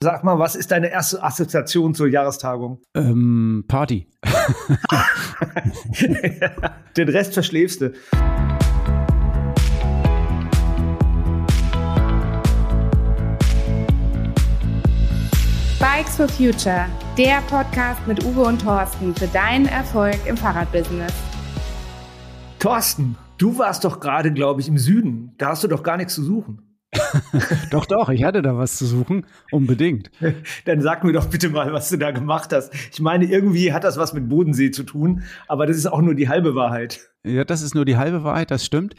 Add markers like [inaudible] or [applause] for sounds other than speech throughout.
Sag mal, was ist deine erste Assoziation zur Jahrestagung? Ähm, Party. [laughs] Den Rest verschläfst du. Bikes for Future, der Podcast mit Uwe und Thorsten für deinen Erfolg im Fahrradbusiness. Thorsten, du warst doch gerade, glaube ich, im Süden. Da hast du doch gar nichts zu suchen. [laughs] doch, doch, ich hatte da was zu suchen, unbedingt. [laughs] Dann sag mir doch bitte mal, was du da gemacht hast. Ich meine, irgendwie hat das was mit Bodensee zu tun, aber das ist auch nur die halbe Wahrheit. Ja, das ist nur die halbe Wahrheit, das stimmt.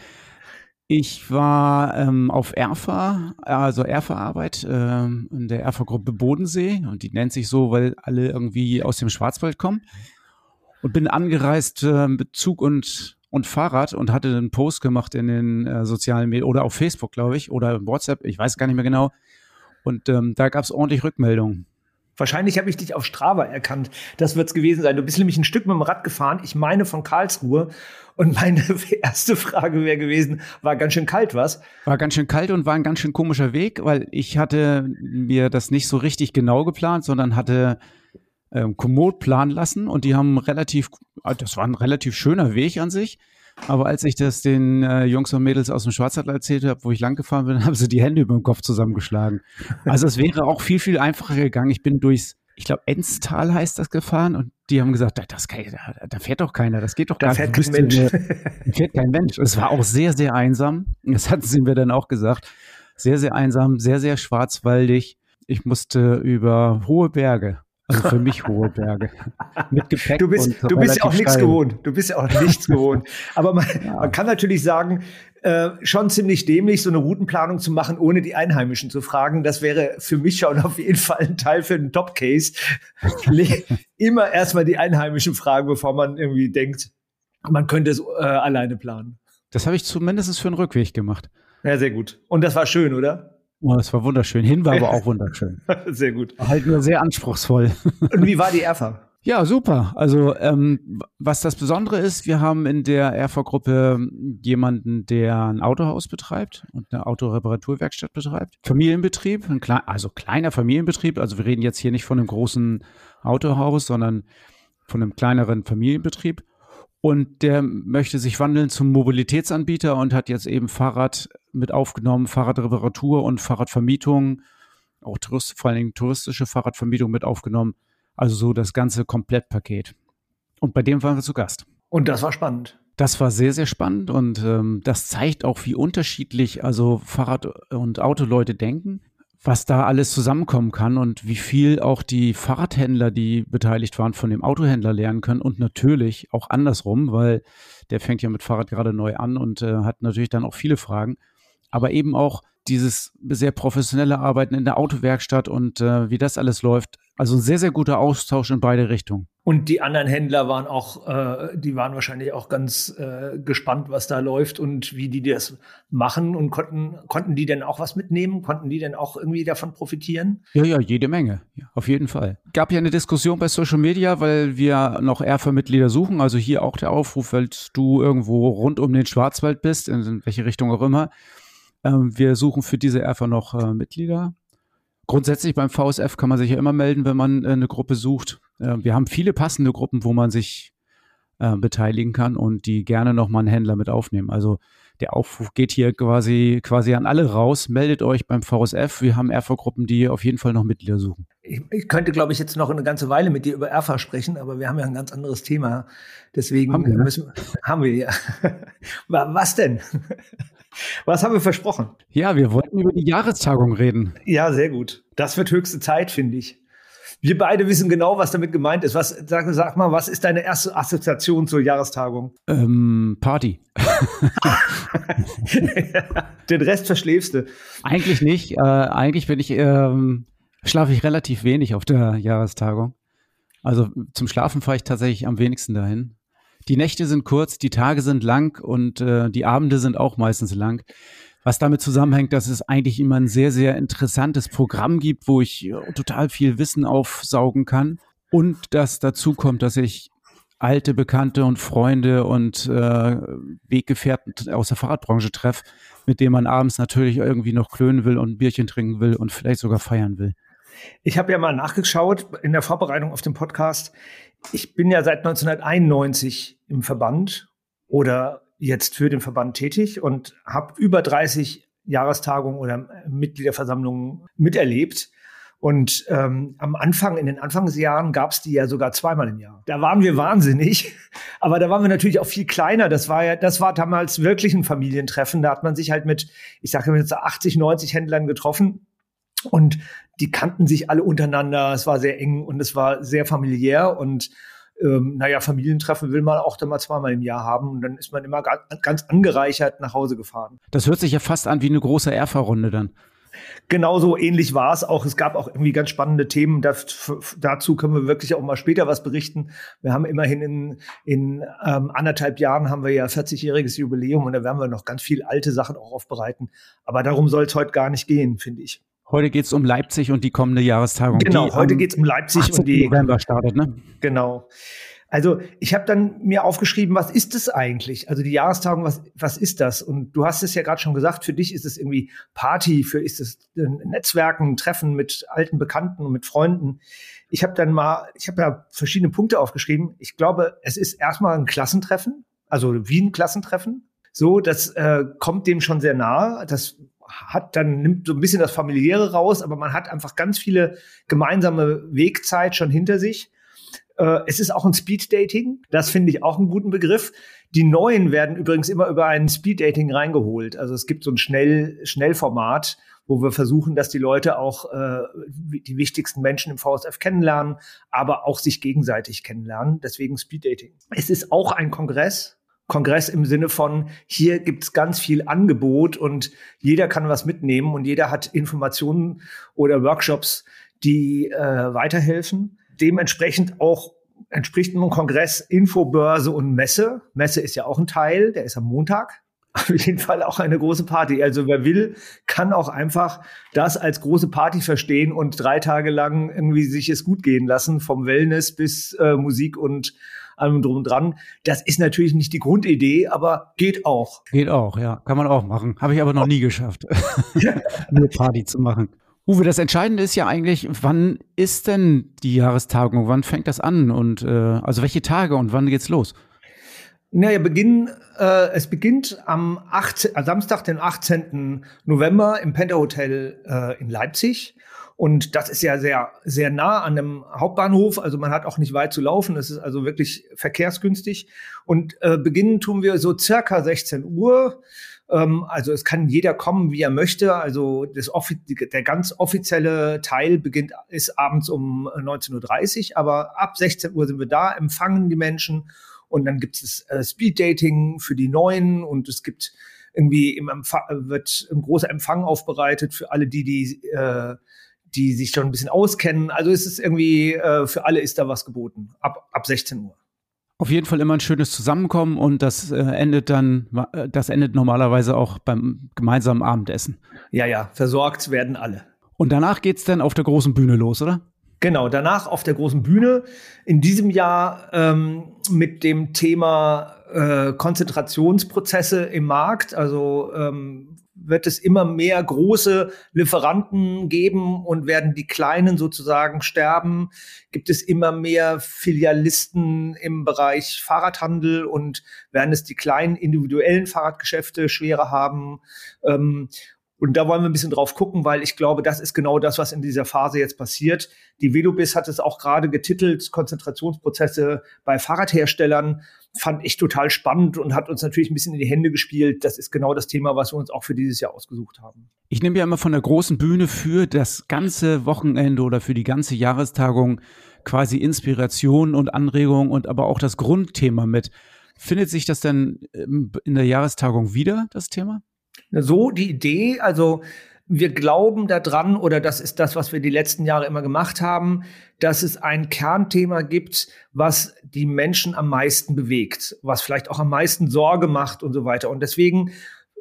Ich war ähm, auf ERFA, also ERFA-Arbeit ähm, in der ERFA-Gruppe Bodensee und die nennt sich so, weil alle irgendwie aus dem Schwarzwald kommen und bin angereist äh, mit Zug und und Fahrrad und hatte einen Post gemacht in den äh, sozialen Medien oder auf Facebook, glaube ich, oder WhatsApp, ich weiß gar nicht mehr genau. Und ähm, da gab es ordentlich Rückmeldungen. Wahrscheinlich habe ich dich auf Strava erkannt. Das wird es gewesen sein. Du bist nämlich ein Stück mit dem Rad gefahren. Ich meine von Karlsruhe. Und meine [laughs] erste Frage wäre gewesen, war ganz schön kalt, was? War ganz schön kalt und war ein ganz schön komischer Weg, weil ich hatte mir das nicht so richtig genau geplant, sondern hatte ähm, Komoot planen lassen und die haben relativ, ah, das war ein relativ schöner Weg an sich. Aber als ich das den äh, Jungs und Mädels aus dem Schwarzwald erzählt habe, wo ich lang gefahren bin, [laughs] haben sie die Hände über den Kopf zusammengeschlagen. Also es wäre auch viel, viel einfacher gegangen. Ich bin durchs, ich glaube, Enstal heißt das gefahren und die haben gesagt, das kann, da, da fährt doch keiner, das geht doch gar da fährt nicht. Kein Mensch. da fährt kein Mensch. Es war auch sehr, sehr einsam. Das hatten sie mir dann auch gesagt. Sehr, sehr einsam, sehr, sehr schwarzwaldig. Ich musste über hohe Berge also für mich hohe Berge. [laughs] Mit Gepäck. Du bist, du bist ja auch nichts gewohnt. Du bist ja auch nichts [laughs] gewohnt. Aber man, ja. man kann natürlich sagen, äh, schon ziemlich dämlich, so eine Routenplanung zu machen, ohne die Einheimischen zu fragen. Das wäre für mich schon auf jeden Fall ein Teil für einen Top-Case. [laughs] Immer erstmal die Einheimischen fragen, bevor man irgendwie denkt, man könnte es äh, alleine planen. Das habe ich zumindest für einen Rückweg gemacht. Ja, sehr gut. Und das war schön, oder? Oh, das war wunderschön. Hin war aber [laughs] auch wunderschön. sehr gut. War halt nur sehr anspruchsvoll. Und wie war die Erfa? Ja, super. Also ähm, was das Besondere ist, wir haben in der Erfa-Gruppe jemanden, der ein Autohaus betreibt und eine Autoreparaturwerkstatt betreibt. Familienbetrieb, ein klein, also kleiner Familienbetrieb. Also wir reden jetzt hier nicht von einem großen Autohaus, sondern von einem kleineren Familienbetrieb. Und der möchte sich wandeln zum Mobilitätsanbieter und hat jetzt eben Fahrrad mit aufgenommen, Fahrradreparatur und Fahrradvermietung, auch Tourist, vor allen Dingen touristische Fahrradvermietung mit aufgenommen. Also so das ganze Komplettpaket. Und bei dem waren wir zu Gast. Und das war spannend. Das war sehr, sehr spannend und ähm, das zeigt auch, wie unterschiedlich also Fahrrad- und Autoleute denken was da alles zusammenkommen kann und wie viel auch die Fahrradhändler, die beteiligt waren, von dem Autohändler lernen können und natürlich auch andersrum, weil der fängt ja mit Fahrrad gerade neu an und äh, hat natürlich dann auch viele Fragen. Aber eben auch dieses sehr professionelle Arbeiten in der Autowerkstatt und äh, wie das alles läuft. Also ein sehr, sehr guter Austausch in beide Richtungen. Und die anderen Händler waren auch, äh, die waren wahrscheinlich auch ganz äh, gespannt, was da läuft und wie die das machen und konnten, konnten die denn auch was mitnehmen? Konnten die denn auch irgendwie davon profitieren? Ja, ja, jede Menge. Ja, auf jeden Fall. Gab ja eine Diskussion bei Social Media, weil wir noch ERFA-Mitglieder suchen. Also hier auch der Aufruf, weil du irgendwo rund um den Schwarzwald bist, in welche Richtung auch immer. Ähm, wir suchen für diese ERFA noch äh, Mitglieder. Grundsätzlich beim VSF kann man sich ja immer melden, wenn man äh, eine Gruppe sucht. Äh, wir haben viele passende Gruppen, wo man sich äh, beteiligen kann und die gerne nochmal einen Händler mit aufnehmen. Also der Aufruf geht hier quasi, quasi an alle raus. Meldet euch beim VSF. Wir haben RV-Gruppen, die auf jeden Fall noch Mitglieder suchen. Ich, ich, könnte, glaube ich, jetzt noch eine ganze Weile mit dir über RV sprechen, aber wir haben ja ein ganz anderes Thema. Deswegen haben wir, ne? müssen, haben wir ja. [laughs] Was denn? Was haben wir versprochen? Ja, wir wollten über die Jahrestagung reden. Ja, sehr gut. Das wird höchste Zeit, finde ich. Wir beide wissen genau, was damit gemeint ist. Was, sag, sag mal, was ist deine erste Assoziation zur Jahrestagung? Ähm, Party. [laughs] Den Rest verschläfst du. Eigentlich nicht. Äh, eigentlich bin ich, ähm, schlafe ich relativ wenig auf der Jahrestagung. Also zum Schlafen fahre ich tatsächlich am wenigsten dahin. Die Nächte sind kurz, die Tage sind lang und äh, die Abende sind auch meistens lang. Was damit zusammenhängt, dass es eigentlich immer ein sehr, sehr interessantes Programm gibt, wo ich äh, total viel Wissen aufsaugen kann. Und dass dazu kommt, dass ich alte Bekannte und Freunde und äh, Weggefährten aus der Fahrradbranche treffe, mit denen man abends natürlich irgendwie noch klönen will und ein Bierchen trinken will und vielleicht sogar feiern will. Ich habe ja mal nachgeschaut in der Vorbereitung auf den Podcast. Ich bin ja seit 1991 im Verband oder jetzt für den Verband tätig und habe über 30 Jahrestagungen oder Mitgliederversammlungen miterlebt. Und ähm, am Anfang, in den Anfangsjahren gab es die ja sogar zweimal im Jahr. Da waren wir wahnsinnig, [laughs] aber da waren wir natürlich auch viel kleiner. Das war ja, das war damals wirklich ein Familientreffen. Da hat man sich halt mit, ich sage jetzt 80, 90 Händlern getroffen und die kannten sich alle untereinander. Es war sehr eng und es war sehr familiär und ähm, naja, Familientreffen will man auch dann mal zweimal im Jahr haben und dann ist man immer ganz angereichert nach Hause gefahren. Das hört sich ja fast an wie eine große Erfa-Runde dann. Genauso ähnlich war es auch. Es gab auch irgendwie ganz spannende Themen. Das, dazu können wir wirklich auch mal später was berichten. Wir haben immerhin in, in ähm, anderthalb Jahren haben wir ja 40-jähriges Jubiläum und da werden wir noch ganz viel alte Sachen auch aufbereiten. Aber darum soll es heute gar nicht gehen, finde ich. Heute geht es um Leipzig und die kommende Jahrestagung. Genau, heute geht es um Leipzig und die November startet, ne? Genau. Also ich habe dann mir aufgeschrieben, was ist es eigentlich? Also die Jahrestagung, was, was ist das? Und du hast es ja gerade schon gesagt, für dich ist es irgendwie Party, für ist es Netzwerken, Treffen mit alten Bekannten und mit Freunden. Ich habe dann mal, ich habe ja verschiedene Punkte aufgeschrieben. Ich glaube, es ist erstmal ein Klassentreffen, also wie ein Klassentreffen. So, das äh, kommt dem schon sehr nahe. Das hat dann nimmt so ein bisschen das familiäre raus, aber man hat einfach ganz viele gemeinsame Wegzeit schon hinter sich. Äh, es ist auch ein Speed Dating. Das finde ich auch einen guten Begriff. Die neuen werden übrigens immer über ein Speed Dating reingeholt. Also es gibt so ein Schnell Schnellformat, wo wir versuchen, dass die Leute auch äh, die wichtigsten Menschen im VSF kennenlernen, aber auch sich gegenseitig kennenlernen. Deswegen Speed Dating. Es ist auch ein Kongress, Kongress im Sinne von, hier gibt's ganz viel Angebot und jeder kann was mitnehmen und jeder hat Informationen oder Workshops, die äh, weiterhelfen. Dementsprechend auch entspricht einem Kongress Infobörse und Messe. Messe ist ja auch ein Teil, der ist am Montag. [laughs] Auf jeden Fall auch eine große Party. Also wer will, kann auch einfach das als große Party verstehen und drei Tage lang irgendwie sich es gut gehen lassen, vom Wellness bis äh, Musik und allem drum und dran. Das ist natürlich nicht die Grundidee, aber geht auch. Geht auch, ja. Kann man auch machen. Habe ich aber noch nie geschafft, [laughs] nur Party zu machen. Uwe, das Entscheidende ist ja eigentlich, wann ist denn die Jahrestagung? Wann fängt das an? Und äh, also welche Tage und wann geht's los? Naja, Beginn, äh, es beginnt am 8, äh, Samstag, den 18. November im Penta Hotel äh, in Leipzig. Und das ist ja sehr, sehr nah an dem Hauptbahnhof. Also man hat auch nicht weit zu laufen. Es ist also wirklich verkehrsgünstig. Und äh, beginnen tun wir so circa 16 Uhr. Ähm, also es kann jeder kommen, wie er möchte. Also das der ganz offizielle Teil beginnt, ist abends um 19.30 Uhr. Aber ab 16 Uhr sind wir da, empfangen die Menschen. Und dann gibt es äh, Speed Dating für die Neuen und es gibt irgendwie im Empfang, wird ein großer Empfang aufbereitet für alle die, die äh, die sich schon ein bisschen auskennen. Also es ist irgendwie, äh, für alle ist da was geboten, ab, ab 16 Uhr. Auf jeden Fall immer ein schönes Zusammenkommen und das äh, endet dann, äh, das endet normalerweise auch beim gemeinsamen Abendessen. Ja, ja, versorgt werden alle. Und danach geht's dann auf der großen Bühne los, oder? Genau, danach auf der großen Bühne. In diesem Jahr ähm, mit dem Thema äh, Konzentrationsprozesse im Markt. Also ähm, wird es immer mehr große Lieferanten geben und werden die kleinen sozusagen sterben? Gibt es immer mehr Filialisten im Bereich Fahrradhandel und werden es die kleinen individuellen Fahrradgeschäfte schwerer haben? Ähm, und da wollen wir ein bisschen drauf gucken, weil ich glaube, das ist genau das, was in dieser Phase jetzt passiert. Die Velobis hat es auch gerade getitelt, Konzentrationsprozesse bei Fahrradherstellern fand ich total spannend und hat uns natürlich ein bisschen in die Hände gespielt. Das ist genau das Thema, was wir uns auch für dieses Jahr ausgesucht haben. Ich nehme ja immer von der großen Bühne für das ganze Wochenende oder für die ganze Jahrestagung quasi Inspiration und Anregung und aber auch das Grundthema mit. Findet sich das denn ähm, in der Jahrestagung wieder, das Thema? So die Idee, also wir glauben daran, oder das ist das, was wir die letzten Jahre immer gemacht haben, dass es ein Kernthema gibt, was die Menschen am meisten bewegt, was vielleicht auch am meisten Sorge macht und so weiter. Und deswegen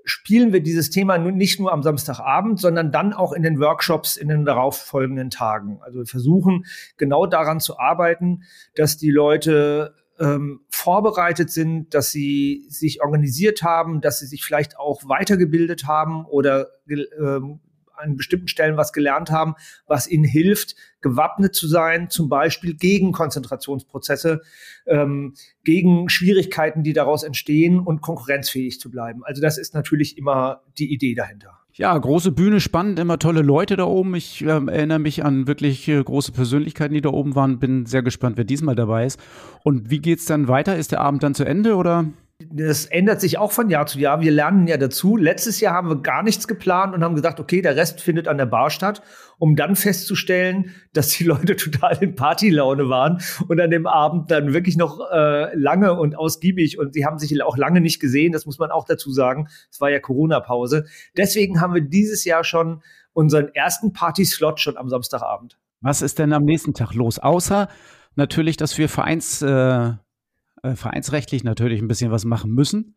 spielen wir dieses Thema nicht nur am Samstagabend, sondern dann auch in den Workshops in den darauffolgenden Tagen. Also wir versuchen genau daran zu arbeiten, dass die Leute ähm, vorbereitet sind, dass sie sich organisiert haben, dass sie sich vielleicht auch weitergebildet haben oder ähm, an bestimmten Stellen was gelernt haben, was ihnen hilft, gewappnet zu sein, zum Beispiel gegen Konzentrationsprozesse, ähm, gegen Schwierigkeiten, die daraus entstehen und konkurrenzfähig zu bleiben. Also das ist natürlich immer die Idee dahinter. Ja, große Bühne, spannend, immer tolle Leute da oben. Ich äh, erinnere mich an wirklich äh, große Persönlichkeiten, die da oben waren. Bin sehr gespannt, wer diesmal dabei ist. Und wie geht's dann weiter? Ist der Abend dann zu Ende oder? Das ändert sich auch von Jahr zu Jahr. Wir lernen ja dazu. Letztes Jahr haben wir gar nichts geplant und haben gesagt, okay, der Rest findet an der Bar statt, um dann festzustellen, [laughs] dass die Leute total in Partylaune waren und an dem Abend dann wirklich noch äh, lange und ausgiebig und sie haben sich auch lange nicht gesehen. Das muss man auch dazu sagen. Es war ja Corona-Pause. Deswegen haben wir dieses Jahr schon unseren ersten Party-Slot schon am Samstagabend. Was ist denn am nächsten Tag los? Außer natürlich, dass wir Vereins äh äh, vereinsrechtlich natürlich ein bisschen was machen müssen.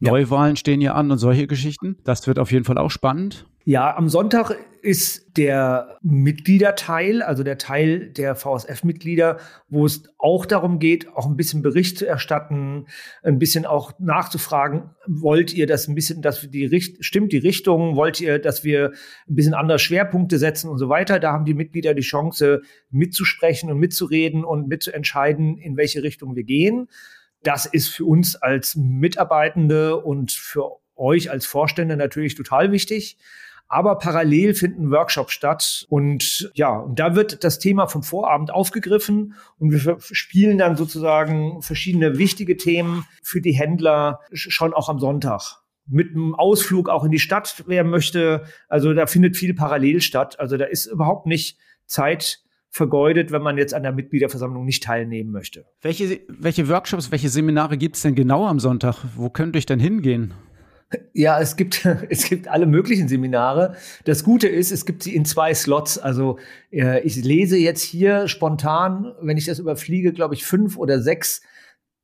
Ja. Neuwahlen stehen ja an und solche Geschichten. Das wird auf jeden Fall auch spannend. Ja, am Sonntag ist der Mitgliederteil, also der Teil der VSF-Mitglieder, wo es auch darum geht, auch ein bisschen Bericht zu erstatten, ein bisschen auch nachzufragen, wollt ihr das ein bisschen, dass die Richt stimmt die Richtung, wollt ihr, dass wir ein bisschen andere Schwerpunkte setzen und so weiter. Da haben die Mitglieder die Chance, mitzusprechen und mitzureden und mitzuentscheiden, in welche Richtung wir gehen. Das ist für uns als Mitarbeitende und für euch als Vorstände natürlich total wichtig. Aber parallel finden Workshops statt. Und ja, und da wird das Thema vom Vorabend aufgegriffen und wir spielen dann sozusagen verschiedene wichtige Themen für die Händler schon auch am Sonntag mit einem Ausflug auch in die Stadt, wer möchte. Also da findet viel parallel statt. Also da ist überhaupt nicht Zeit vergeudet, wenn man jetzt an der Mitgliederversammlung nicht teilnehmen möchte. Welche, welche Workshops, welche Seminare gibt es denn genau am Sonntag? Wo könnt ihr denn hingehen? Ja, es gibt, [laughs] es gibt alle möglichen Seminare. Das Gute ist, es gibt sie in zwei Slots. Also äh, ich lese jetzt hier spontan, wenn ich das überfliege, glaube ich, fünf oder sechs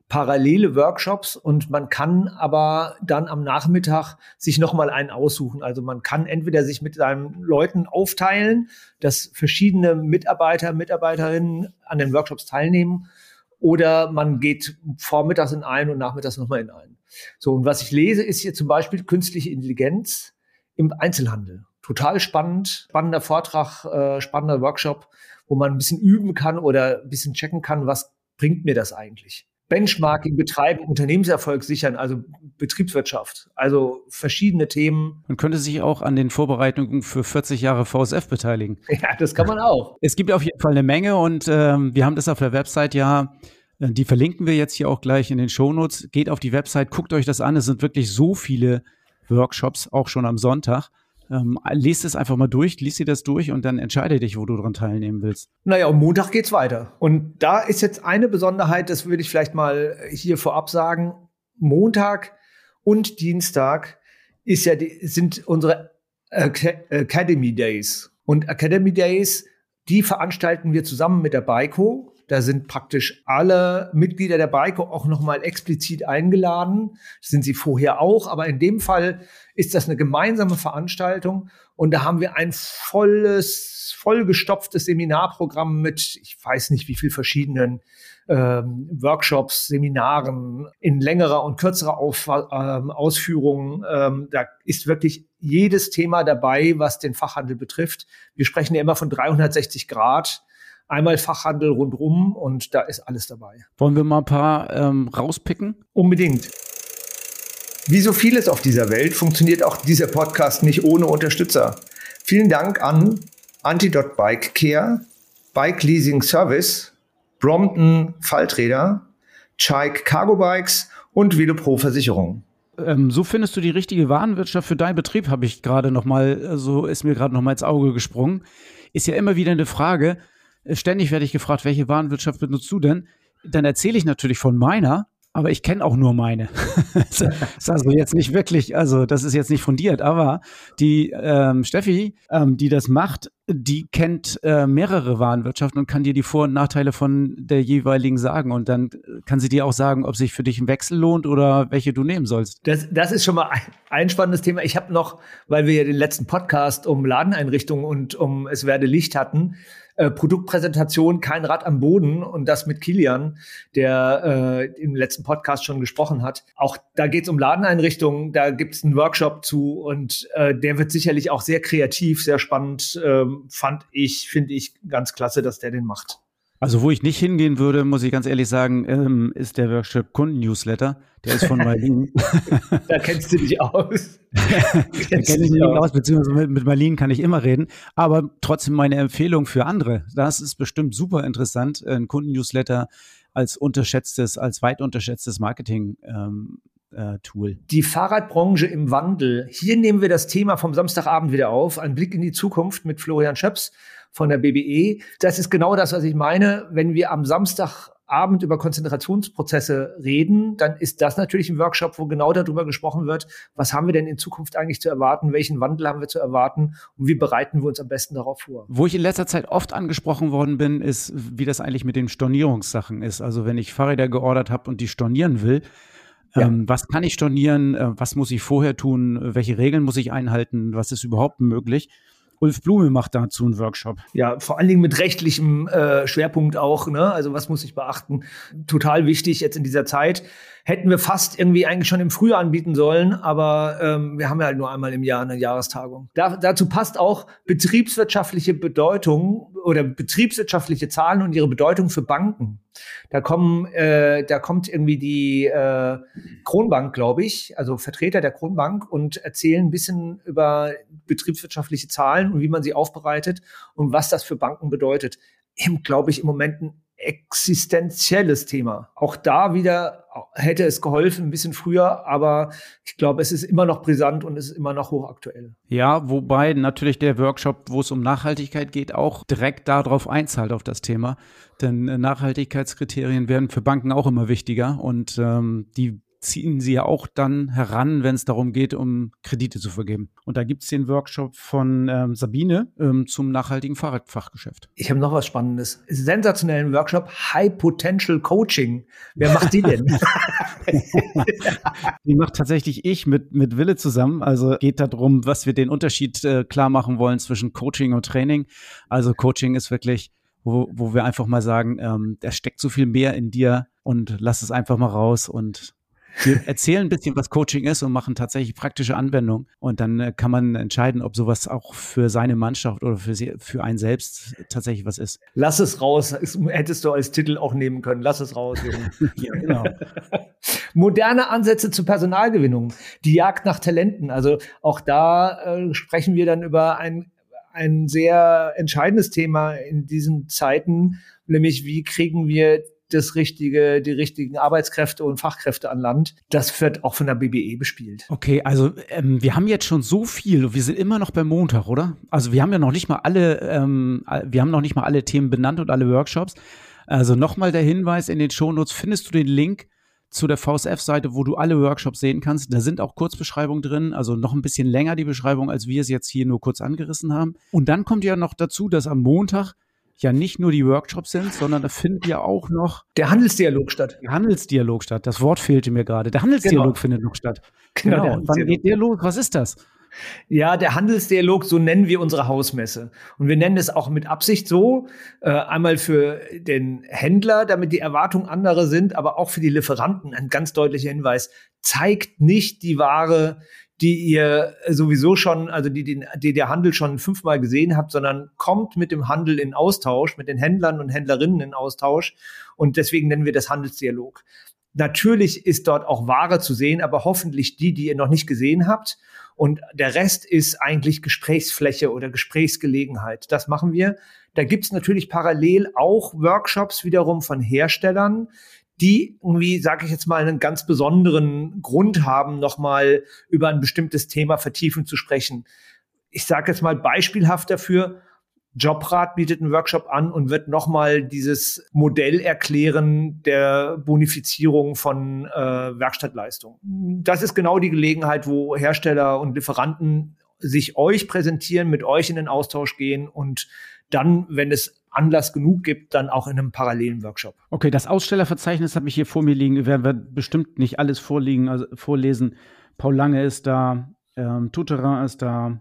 parallele Workshops und man kann aber dann am Nachmittag sich nochmal einen aussuchen. Also man kann entweder sich mit seinen Leuten aufteilen, dass verschiedene Mitarbeiter, Mitarbeiterinnen an den Workshops teilnehmen oder man geht vormittags in einen und nachmittags nochmal in einen. So, und was ich lese, ist hier zum Beispiel künstliche Intelligenz im Einzelhandel. Total spannend, spannender Vortrag, äh, spannender Workshop, wo man ein bisschen üben kann oder ein bisschen checken kann, was bringt mir das eigentlich. Benchmarking betreiben, Unternehmenserfolg sichern, also Betriebswirtschaft, also verschiedene Themen. Man könnte sich auch an den Vorbereitungen für 40 Jahre VSF beteiligen. [laughs] Ja, das kann man auch. Es gibt auf jeden Fall eine Menge und ähm, wir haben das auf der Website ja äh, die verlinken wir jetzt hier auch gleich in den Shownotes. Geht auf die Website, guckt euch das an. Es sind wirklich so viele Workshops, auch schon am Sonntag. Ähm, lest es einfach mal durch, liest dir das durch und dann entscheide dich, wo du daran teilnehmen willst. Naja, am Montag geht's weiter. Und da ist jetzt eine Besonderheit, das würde ich vielleicht mal hier vorab sagen. Montag und Dienstag ist ja die, sind unsere Academy Days. Und Academy Days, die veranstalten wir zusammen mit der BICO. Da sind praktisch alle Mitglieder der BICO auch nochmal explizit eingeladen. Das sind sie vorher auch, aber in dem Fall ist das eine gemeinsame Veranstaltung und da haben wir ein volles, vollgestopftes Seminarprogramm mit, ich weiß nicht wie viel verschiedenen ähm, Workshops, Seminaren in längerer und kürzerer Auf, ähm, Ausführung. Ähm, da ist wirklich jedes Thema dabei, was den Fachhandel betrifft. Wir sprechen ja immer von 360 Grad einmal Fachhandel rundrum und da ist alles dabei. Wollen wir mal ein paar ähm, rauspicken? Unbedingt. Wie so vieles auf dieser Welt funktioniert auch dieser Podcast nicht ohne Unterstützer. Vielen Dank an Antidot Bike Care, Bike Leasing Service, Brompton Falträder, Chike Cargo Bikes und Velopro Versicherung. Ähm, so findest du die richtige Warenwirtschaft für deinen Betrieb, habe ich gerade noch mal, so ist mir gerade noch mal ins Auge gesprungen. Ist ja immer wieder eine Frage, ständig werde ich gefragt, welche Warenwirtschaft benutzt du denn? Dann erzähle ich natürlich von meiner, aber ich kenne auch nur meine. [laughs] das ist also jetzt nicht wirklich, also das ist jetzt nicht fundiert, aber die ähm, Steffi, ähm, die das macht, die kennt äh, mehrere Warenwirtschaften und kann dir die Vor- und Nachteile von der jeweiligen sagen. Und dann kann sie dir auch sagen, ob sich für dich ein Wechsel lohnt oder welche du nehmen sollst. Das, das ist schon mal ein, ein spannendes Thema. Ich habe noch, weil wir ja den letzten Podcast um Ladeneinrichtungen und um Es werde Licht hatten, äh, Produktpräsentation kein Rad am Boden und das mit Kilian, der äh, im letzten Podcast schon gesprochen hat. Auch da geht es um Ladeneinrichtungen, da gibt es einen Workshop zu und äh, der wird sicherlich auch sehr kreativ, sehr spannend, ähm, fand ich, finde ich ganz klasse, dass der den macht. Also wo ich nicht hingehen würde, muss ich ganz ehrlich sagen, ähm, ist der Workshop Kunden-Newsletter. Der ist von Marlene. [laughs] [laughs] da kennst du dich aus. da [laughs] kenne ich mich nicht aus, beziehungsweise mit, mit Marlene kann ich immer reden. Aber trotzdem meine Empfehlung für andere. Das ist bestimmt super interessant, ein Kunden-Newsletter als unterschätztes, als weit unterschätztes Marketing ähm, äh, Tool. Die Fahrradbranche im Wandel. Hier nehmen wir das Thema vom Samstagabend wieder auf. Ein Blick in die Zukunft mit Florian Schöps von der BBE. Das ist genau das, was ich meine. Wenn wir am Samstagabend über Konzentrationsprozesse reden, dann ist das natürlich ein Workshop, wo genau darüber gesprochen wird, was haben wir denn in Zukunft eigentlich zu erwarten, welchen Wandel haben wir zu erwarten und wie bereiten wir uns am besten darauf vor. Wo ich in letzter Zeit oft angesprochen worden bin, ist, wie das eigentlich mit den Stornierungssachen ist. Also wenn ich Fahrräder geordert habe und die stornieren will, ja. Ähm, was kann ich stornieren? Äh, was muss ich vorher tun? Welche Regeln muss ich einhalten? Was ist überhaupt möglich? Ulf Blume macht dazu einen Workshop. Ja, vor allen Dingen mit rechtlichem äh, Schwerpunkt auch. Ne? Also was muss ich beachten? Total wichtig jetzt in dieser Zeit hätten wir fast irgendwie eigentlich schon im Frühjahr anbieten sollen, aber ähm, wir haben ja halt nur einmal im Jahr eine Jahrestagung. Da, dazu passt auch betriebswirtschaftliche Bedeutung oder betriebswirtschaftliche Zahlen und ihre Bedeutung für Banken. Da kommen, äh, da kommt irgendwie die äh, Kronbank, glaube ich, also Vertreter der Kronbank und erzählen ein bisschen über betriebswirtschaftliche Zahlen und wie man sie aufbereitet und was das für Banken bedeutet. Eben, glaube ich, im Moment ein existenzielles Thema. Auch da wieder hätte es geholfen, ein bisschen früher, aber ich glaube, es ist immer noch brisant und es ist immer noch hochaktuell. Ja, wobei natürlich der Workshop, wo es um Nachhaltigkeit geht, auch direkt darauf einzahlt auf das Thema. Denn äh, Nachhaltigkeitskriterien werden für Banken auch immer wichtiger und ähm, die ziehen sie ja auch dann heran, wenn es darum geht, um Kredite zu vergeben. Und da gibt es den Workshop von ähm, Sabine ähm, zum nachhaltigen Fahrradfachgeschäft. Ich habe noch was Spannendes. Sensationellen Workshop High Potential Coaching. Wer macht die denn? [laughs] die macht tatsächlich ich mit, mit Wille zusammen. Also geht darum, was wir den Unterschied äh, klar machen wollen zwischen Coaching und Training. Also Coaching ist wirklich wo, wo wir einfach mal sagen, ähm, da steckt so viel mehr in dir und lass es einfach mal raus und wir erzählen ein bisschen, was Coaching ist und machen tatsächlich praktische Anwendungen. Und dann äh, kann man entscheiden, ob sowas auch für seine Mannschaft oder für, sie, für einen selbst tatsächlich was ist. Lass es raus. Das hättest du als Titel auch nehmen können. Lass es raus, Junge. [laughs] ja, genau. [laughs] Moderne Ansätze zur Personalgewinnung. Die Jagd nach Talenten. Also auch da äh, sprechen wir dann über ein ein sehr entscheidendes Thema in diesen Zeiten, nämlich wie kriegen wir das richtige, die richtigen Arbeitskräfte und Fachkräfte an Land. Das wird auch von der BBE bespielt. Okay, also ähm, wir haben jetzt schon so viel. Wir sind immer noch beim Montag, oder? Also wir haben ja noch nicht mal alle, ähm, wir haben noch nicht mal alle Themen benannt und alle Workshops. Also nochmal der Hinweis in den Shownotes findest du den Link zu der VSF-Seite, wo du alle Workshops sehen kannst. Da sind auch Kurzbeschreibungen drin, also noch ein bisschen länger die Beschreibung, als wir es jetzt hier nur kurz angerissen haben. Und dann kommt ja noch dazu, dass am Montag ja nicht nur die Workshops sind, sondern da findet ja auch noch der Handelsdialog statt. Der Handelsdialog statt. Das Wort fehlte mir gerade. Der Handelsdialog genau. findet noch statt. Genau. genau. Wann geht der los? Was ist das? Ja, der Handelsdialog, so nennen wir unsere Hausmesse. Und wir nennen es auch mit Absicht so, äh, einmal für den Händler, damit die Erwartungen andere sind, aber auch für die Lieferanten ein ganz deutlicher Hinweis. Zeigt nicht die Ware, die ihr sowieso schon, also die, die, die der Handel schon fünfmal gesehen habt, sondern kommt mit dem Handel in Austausch, mit den Händlern und Händlerinnen in Austausch. Und deswegen nennen wir das Handelsdialog. Natürlich ist dort auch Ware zu sehen, aber hoffentlich die, die ihr noch nicht gesehen habt. Und der Rest ist eigentlich Gesprächsfläche oder Gesprächsgelegenheit. Das machen wir. Da gibt's natürlich parallel auch Workshops wiederum von Herstellern, die irgendwie, sage ich jetzt mal, einen ganz besonderen Grund haben, nochmal über ein bestimmtes Thema vertiefen zu sprechen. Ich sage jetzt mal beispielhaft dafür, Jobrat bietet einen Workshop an und wird nochmal dieses Modell erklären der Bonifizierung von äh, Werkstattleistung. Das ist genau die Gelegenheit, wo Hersteller und Lieferanten sich euch präsentieren, mit euch in den Austausch gehen und dann, wenn es Anlass genug gibt, dann auch in einem parallelen Workshop. Okay, das Ausstellerverzeichnis habe ich hier vor mir liegen. werden wir bestimmt nicht alles vorliegen, also vorlesen. Paul Lange ist da, ähm, Tuterin ist da,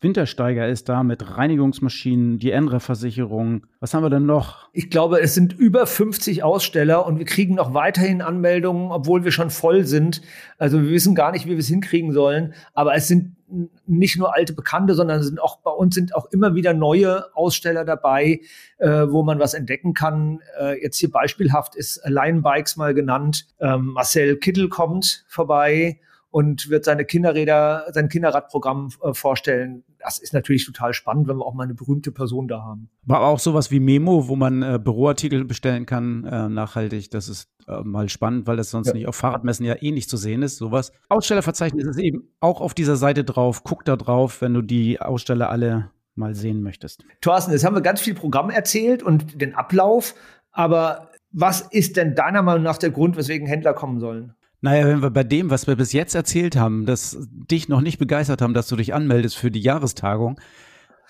Wintersteiger ist da mit Reinigungsmaschinen, die Enre-Versicherung. Was haben wir denn noch? Ich glaube, es sind über 50 Aussteller und wir kriegen noch weiterhin Anmeldungen, obwohl wir schon voll sind. Also wir wissen gar nicht, wie wir es hinkriegen sollen. Aber es sind nicht nur alte Bekannte, sondern sind auch bei uns sind auch immer wieder neue Aussteller dabei, äh, wo man was entdecken kann. Äh, jetzt hier beispielhaft ist Line Bikes mal genannt. Ähm, Marcel Kittel kommt vorbei und wird seine Kinderräder, sein Kinderradprogramm äh, vorstellen. Das ist natürlich total spannend, wenn wir auch mal eine berühmte Person da haben. Aber auch sowas wie Memo, wo man äh, Büroartikel bestellen kann, äh, nachhaltig. Das ist äh, mal spannend, weil das sonst ja. nicht auf Fahrradmessen ja eh nicht zu sehen ist. Sowas. Ausstellerverzeichnis ist eben auch auf dieser Seite drauf. Guck da drauf, wenn du die Aussteller alle mal sehen möchtest. Thorsten, jetzt haben wir ganz viel Programm erzählt und den Ablauf. Aber was ist denn deiner Meinung nach der Grund, weswegen Händler kommen sollen? Naja, wenn wir bei dem, was wir bis jetzt erzählt haben, dass dich noch nicht begeistert haben, dass du dich anmeldest für die Jahrestagung,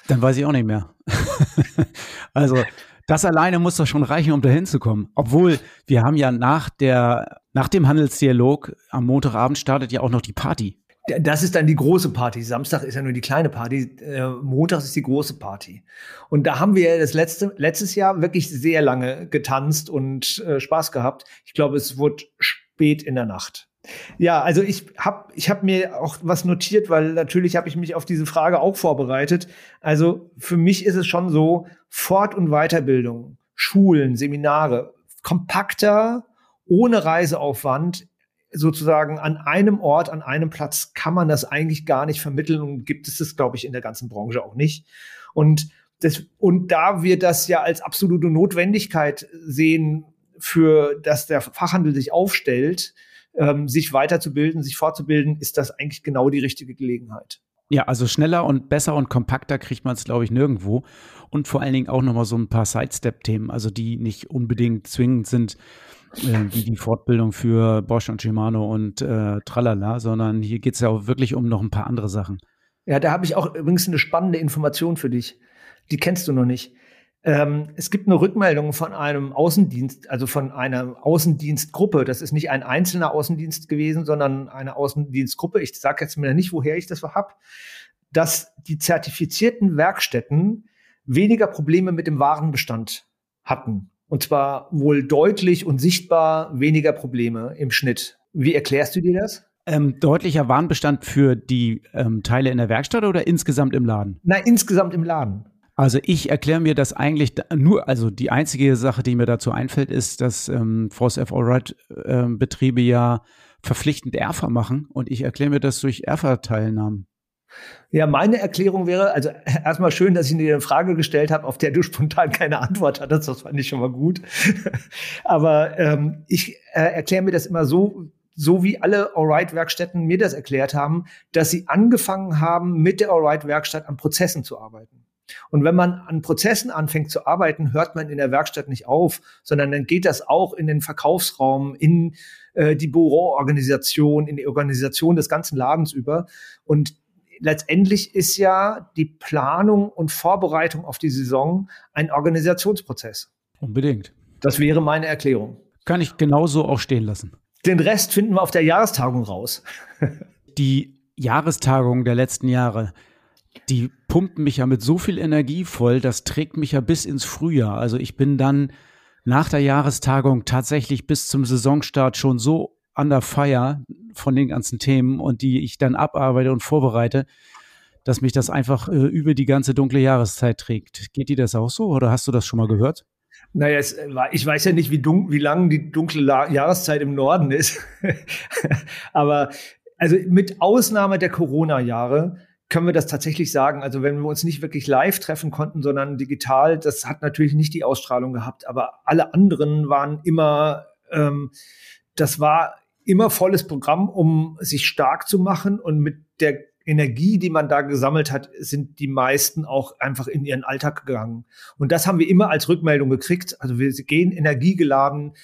dann weiß ich auch nicht mehr. [laughs] also, das alleine muss doch schon reichen, um da hinzukommen. Obwohl, wir haben ja nach der, nach dem Handelsdialog am Montagabend startet ja auch noch die Party. Das ist dann die große Party. Samstag ist ja nur die kleine Party. Äh, Montag ist die große Party. Und da haben wir das letzte, letztes Jahr wirklich sehr lange getanzt und äh, Spaß gehabt. Ich glaube, es wurde spät in der Nacht. Ja, also ich habe ich hab mir auch was notiert, weil natürlich habe ich mich auf diese Frage auch vorbereitet. Also für mich ist es schon so, Fort- und Weiterbildung, Schulen, Seminare, kompakter, ohne Reiseaufwand, sozusagen an einem Ort, an einem Platz kann man das eigentlich gar nicht vermitteln und gibt es das, glaube ich, in der ganzen Branche auch nicht. Und das, und da wir das ja als absolute Notwendigkeit sehen, für dass der Fachhandel sich aufstellt, ähm, sich weiterzubilden, sich fortzubilden, ist das eigentlich genau die richtige Gelegenheit. Ja, also schneller und besser und kompakter kriegt man es, glaube ich, nirgendwo. Und vor allen Dingen auch nochmal so ein paar Sidestep-Themen, also die nicht unbedingt zwingend sind, äh, wie die Fortbildung für Bosch und Shimano und äh, Tralala, sondern hier geht es ja auch wirklich um noch ein paar andere Sachen. Ja, da habe ich auch übrigens eine spannende Information für dich. Die kennst du noch nicht. Ähm, es gibt eine Rückmeldung von einem Außendienst, also von einer Außendienstgruppe. Das ist nicht ein einzelner Außendienst gewesen, sondern eine Außendienstgruppe. Ich sage jetzt mir nicht, woher ich das habe, dass die zertifizierten Werkstätten weniger Probleme mit dem Warenbestand hatten. Und zwar wohl deutlich und sichtbar weniger Probleme im Schnitt. Wie erklärst du dir das? Ähm, deutlicher Warenbestand für die ähm, Teile in der Werkstatt oder insgesamt im Laden? Nein, insgesamt im Laden. Also ich erkläre mir das eigentlich nur, also die einzige Sache, die mir dazu einfällt, ist, dass ähm, Force F Allright äh, Betriebe ja verpflichtend ERFA machen und ich erkläre mir das durch ERFA-Teilnahmen. Ja, meine Erklärung wäre, also erstmal schön, dass ich dir eine Frage gestellt habe, auf der du spontan keine Antwort hattest. Das fand ich schon mal gut. [laughs] Aber ähm, ich äh, erkläre mir das immer so, so wie alle Allright-Werkstätten mir das erklärt haben, dass sie angefangen haben, mit der Allright-Werkstatt an Prozessen zu arbeiten. Und wenn man an Prozessen anfängt zu arbeiten, hört man in der Werkstatt nicht auf, sondern dann geht das auch in den Verkaufsraum, in äh, die Büroorganisation, in die Organisation des ganzen Ladens über. Und letztendlich ist ja die Planung und Vorbereitung auf die Saison ein Organisationsprozess. Unbedingt. Das wäre meine Erklärung. Kann ich genauso auch stehen lassen. Den Rest finden wir auf der Jahrestagung raus. die Jahrestagung der letzten Jahre, die pumpen mich ja mit so viel Energie voll, das trägt mich ja bis ins Frühjahr. Also ich bin dann nach der Jahrestagung tatsächlich bis zum Saisonstart schon so an der Feier von den ganzen Themen und die ich dann abarbeite und vorbereite, dass mich das einfach äh, über die ganze dunkle Jahreszeit trägt. Geht dir das auch so oder hast du das schon mal gehört? Naja, es, ich weiß ja nicht, wie, dun wie lang die dunkle La Jahreszeit im Norden ist. [laughs] Aber also mit Ausnahme der Corona-Jahre können wir das tatsächlich sagen. Also wenn wir uns nicht wirklich live treffen konnten, sondern digital, das hat natürlich nicht die Ausstrahlung gehabt. Aber alle anderen waren immer, ähm, das war immer volles Programm, um sich stark zu machen. Und mit der Energie, die man da gesammelt hat, sind die meisten auch einfach in ihren Alltag gegangen. Und das haben wir immer als Rückmeldung gekriegt. Also wir gehen energiegeladen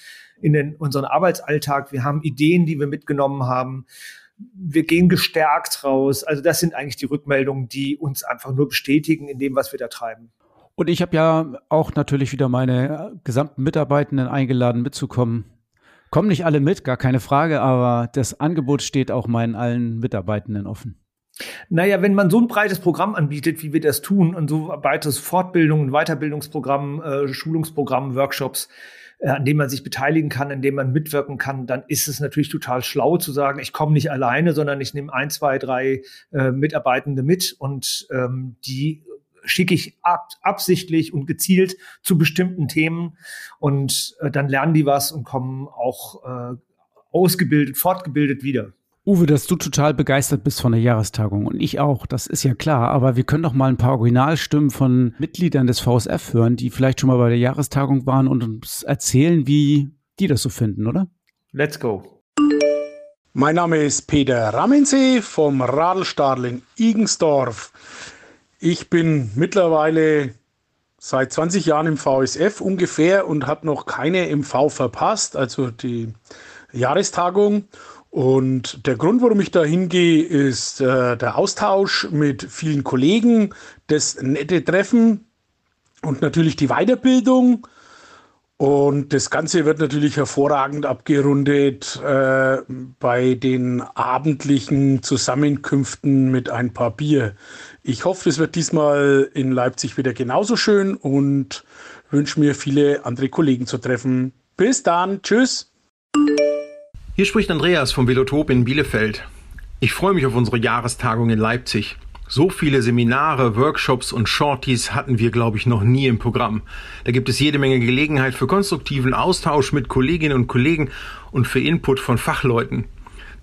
in den, unseren Arbeitsalltag. Wir haben Ideen, die wir mitgenommen haben wir gehen gestärkt raus. Also das sind eigentlich die Rückmeldungen, die uns einfach nur bestätigen in dem, was wir da treiben. Und ich habe ja auch natürlich wieder meine gesamten Mitarbeitenden eingeladen, mitzukommen. Kommen nicht alle mit, gar keine Frage, aber das Angebot steht auch meinen allen Mitarbeitenden offen. Naja, wenn man so ein breites Programm anbietet, wie wir das tun, und so breites Fortbildungen, Weiterbildungsprogramm, äh, Schulungsprogramm, Workshops, an dem man sich beteiligen kann, in dem man mitwirken kann, dann ist es natürlich total schlau zu sagen, ich komme nicht alleine, sondern ich nehme ein, zwei, drei äh, Mitarbeitende mit und ähm, die schicke ich ab, absichtlich und gezielt zu bestimmten Themen und äh, dann lernen die was und kommen auch äh, ausgebildet, fortgebildet wieder. Uwe, dass du total begeistert bist von der Jahrestagung und ich auch, das ist ja klar, aber wir können doch mal ein paar Originalstimmen von Mitgliedern des VSF hören, die vielleicht schon mal bei der Jahrestagung waren und uns erzählen, wie die das so finden, oder? Let's go. Mein Name ist Peter Ramensee vom Radelstadling Igensdorf. Ich bin mittlerweile seit 20 Jahren im VSF ungefähr und habe noch keine MV verpasst, also die Jahrestagung. Und der Grund, warum ich da hingehe, ist äh, der Austausch mit vielen Kollegen, das nette Treffen und natürlich die Weiterbildung. Und das Ganze wird natürlich hervorragend abgerundet äh, bei den abendlichen Zusammenkünften mit ein paar Bier. Ich hoffe, es wird diesmal in Leipzig wieder genauso schön und wünsche mir viele andere Kollegen zu treffen. Bis dann, tschüss. Hier spricht Andreas vom Velotop in Bielefeld. Ich freue mich auf unsere Jahrestagung in Leipzig. So viele Seminare, Workshops und Shorties hatten wir, glaube ich, noch nie im Programm. Da gibt es jede Menge Gelegenheit für konstruktiven Austausch mit Kolleginnen und Kollegen und für Input von Fachleuten.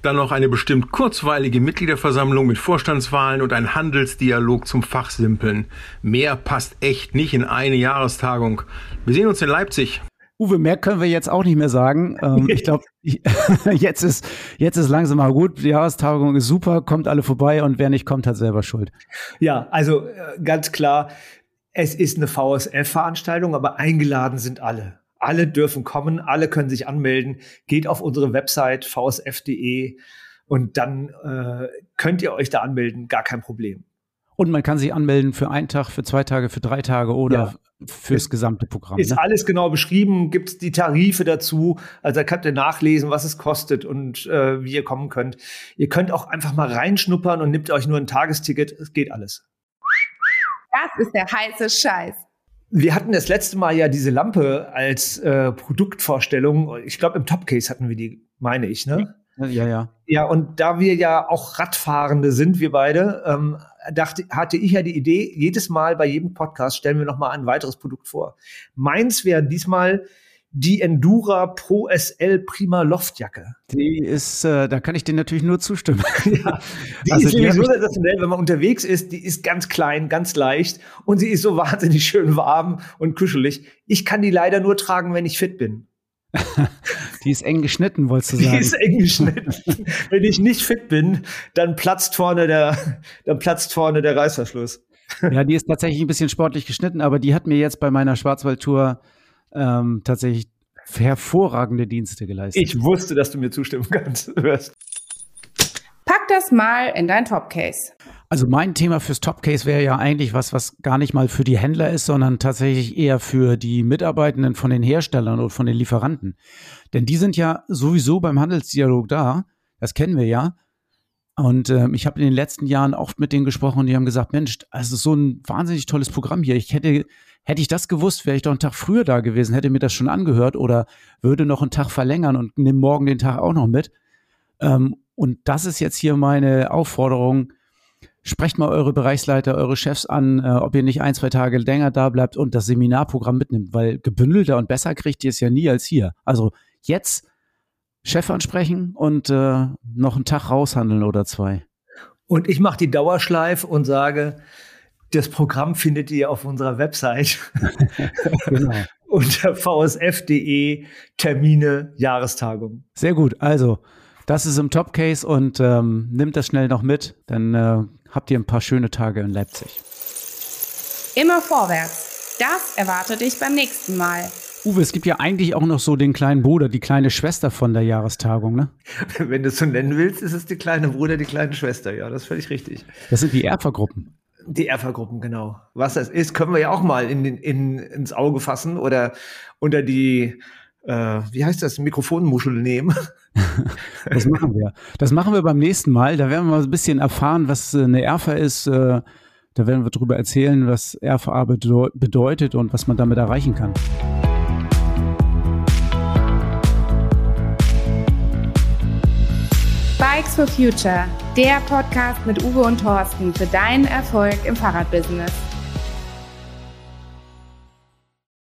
Dann noch eine bestimmt kurzweilige Mitgliederversammlung mit Vorstandswahlen und ein Handelsdialog zum Fachsimpeln. Mehr passt echt nicht in eine Jahrestagung. Wir sehen uns in Leipzig. Uwe, mehr können wir jetzt auch nicht mehr sagen. Ähm, ich glaube, [laughs] [laughs] jetzt ist, jetzt ist langsam mal gut. Die Jahrestagung ist super, kommt alle vorbei und wer nicht kommt, hat selber Schuld. Ja, also äh, ganz klar, es ist eine VSF-Veranstaltung, aber eingeladen sind alle. Alle dürfen kommen, alle können sich anmelden. Geht auf unsere Website vsf.de und dann äh, könnt ihr euch da anmelden, gar kein Problem. Und man kann sich anmelden für einen Tag, für zwei Tage, für drei Tage oder ja fürs gesamte Programm. Ist ne? alles genau beschrieben, gibt es die Tarife dazu. Also da könnt ihr nachlesen, was es kostet und äh, wie ihr kommen könnt. Ihr könnt auch einfach mal reinschnuppern und nehmt euch nur ein Tagesticket. Es geht alles. Das ist der heiße Scheiß. Wir hatten das letzte Mal ja diese Lampe als äh, Produktvorstellung. Ich glaube, im Topcase hatten wir die, meine ich, ne? Ja, ja. Ja, und da wir ja auch Radfahrende sind, wir beide, ähm, dachte, hatte ich ja die Idee, jedes Mal bei jedem Podcast stellen wir noch mal ein weiteres Produkt vor. Meins wäre diesmal die Endura Pro SL Prima Loftjacke. Die ist, äh, da kann ich dir natürlich nur zustimmen. [laughs] ja, [laughs] die also ist nämlich so sensationell, wenn man unterwegs ist, die ist ganz klein, ganz leicht und sie ist so [laughs] wahnsinnig schön warm und kuschelig. Ich kann die leider nur tragen, wenn ich fit bin. Die ist eng geschnitten, wolltest du sagen. Die ist eng geschnitten. Wenn ich nicht fit bin, dann platzt vorne der, dann platzt vorne der Reißverschluss. Ja, die ist tatsächlich ein bisschen sportlich geschnitten, aber die hat mir jetzt bei meiner Schwarzwaldtour ähm, tatsächlich hervorragende Dienste geleistet. Ich wusste, dass du mir zustimmen kannst. Pack das mal in dein Topcase. Also mein Thema fürs Topcase wäre ja eigentlich was, was gar nicht mal für die Händler ist, sondern tatsächlich eher für die Mitarbeitenden von den Herstellern oder von den Lieferanten. Denn die sind ja sowieso beim Handelsdialog da. Das kennen wir ja. Und äh, ich habe in den letzten Jahren oft mit denen gesprochen und die haben gesagt, Mensch, es ist so ein wahnsinnig tolles Programm hier. Ich hätte, hätte ich das gewusst, wäre ich doch einen Tag früher da gewesen, hätte mir das schon angehört oder würde noch einen Tag verlängern und nehme morgen den Tag auch noch mit. Ähm, und das ist jetzt hier meine Aufforderung, sprecht mal eure Bereichsleiter, eure Chefs an, äh, ob ihr nicht ein, zwei Tage länger da bleibt und das Seminarprogramm mitnimmt, weil gebündelter und besser kriegt ihr es ja nie als hier. Also jetzt Chef ansprechen und äh, noch einen Tag raushandeln oder zwei. Und ich mache die Dauerschleife und sage, das Programm findet ihr auf unserer Website [laughs] genau. [laughs] unter vsf.de Termine Jahrestagung. Sehr gut. Also, das ist im Top-Case und ähm, nimmt das schnell noch mit, dann äh, habt ihr ein paar schöne Tage in Leipzig. Immer vorwärts. Das erwartet dich beim nächsten Mal. Uwe, es gibt ja eigentlich auch noch so den kleinen Bruder, die kleine Schwester von der Jahrestagung, ne? [laughs] Wenn du es so nennen willst, ist es die kleine Bruder, die kleine Schwester. Ja, das ist völlig richtig. Das sind die Erfergruppen. Die Erfergruppen, genau. Was das ist, können wir ja auch mal in, in, ins Auge fassen oder unter die äh, wie heißt das, Mikrofonmuschel nehmen. [laughs] das machen wir. Das machen wir beim nächsten Mal. Da werden wir mal ein bisschen erfahren, was äh, eine Erfa ist. Äh, da werden wir darüber erzählen, was RVA bedeutet und was man damit erreichen kann. Bikes for Future, der Podcast mit Uwe und Thorsten für deinen Erfolg im Fahrradbusiness.